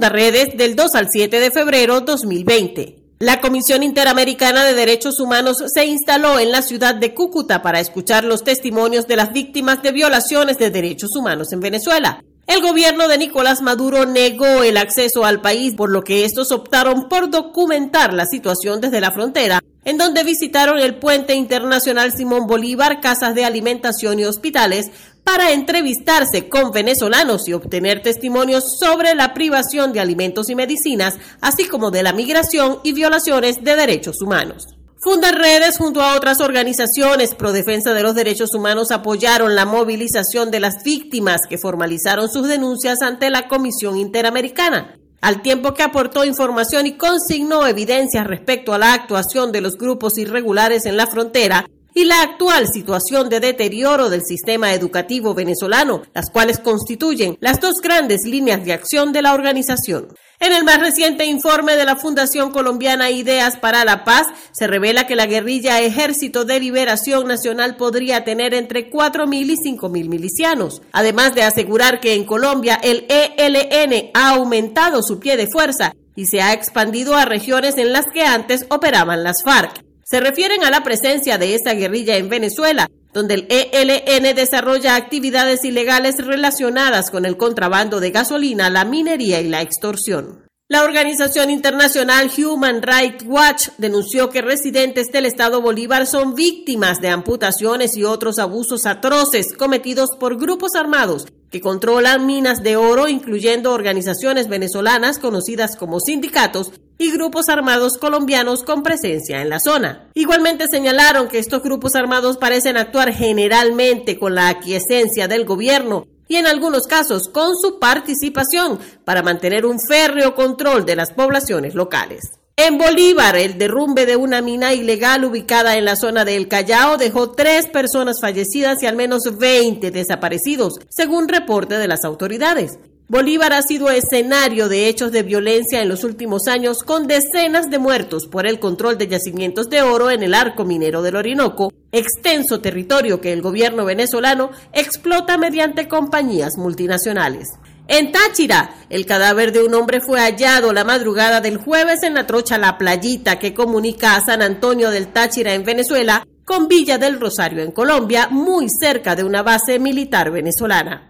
Fundaredes del 2 al 7 de febrero 2020. La Comisión Interamericana de Derechos Humanos se instaló en la ciudad de Cúcuta para escuchar los testimonios de las víctimas de violaciones de derechos humanos en Venezuela. El gobierno de Nicolás Maduro negó el acceso al país, por lo que estos optaron por documentar la situación desde la frontera, en donde visitaron el puente internacional Simón Bolívar, casas de alimentación y hospitales, para entrevistarse con venezolanos y obtener testimonios sobre la privación de alimentos y medicinas, así como de la migración y violaciones de derechos humanos. Fundaredes junto a otras organizaciones pro defensa de los derechos humanos apoyaron la movilización de las víctimas que formalizaron sus denuncias ante la Comisión Interamericana, al tiempo que aportó información y consignó evidencias respecto a la actuación de los grupos irregulares en la frontera y la actual situación de deterioro del sistema educativo venezolano, las cuales constituyen las dos grandes líneas de acción de la organización. En el más reciente informe de la Fundación Colombiana Ideas para la Paz, se revela que la guerrilla Ejército de Liberación Nacional podría tener entre 4.000 y 5.000 milicianos, además de asegurar que en Colombia el ELN ha aumentado su pie de fuerza y se ha expandido a regiones en las que antes operaban las FARC. Se refieren a la presencia de esta guerrilla en Venezuela, donde el ELN desarrolla actividades ilegales relacionadas con el contrabando de gasolina, la minería y la extorsión. La organización internacional Human Rights Watch denunció que residentes del estado Bolívar son víctimas de amputaciones y otros abusos atroces cometidos por grupos armados que controlan minas de oro, incluyendo organizaciones venezolanas conocidas como sindicatos y grupos armados colombianos con presencia en la zona. Igualmente señalaron que estos grupos armados parecen actuar generalmente con la aquiescencia del gobierno y en algunos casos con su participación para mantener un férreo control de las poblaciones locales. En Bolívar, el derrumbe de una mina ilegal ubicada en la zona del Callao dejó tres personas fallecidas y al menos 20 desaparecidos, según reporte de las autoridades. Bolívar ha sido escenario de hechos de violencia en los últimos años con decenas de muertos por el control de yacimientos de oro en el arco minero del Orinoco, extenso territorio que el gobierno venezolano explota mediante compañías multinacionales. En Táchira, el cadáver de un hombre fue hallado la madrugada del jueves en la trocha La Playita que comunica a San Antonio del Táchira en Venezuela con Villa del Rosario en Colombia, muy cerca de una base militar venezolana.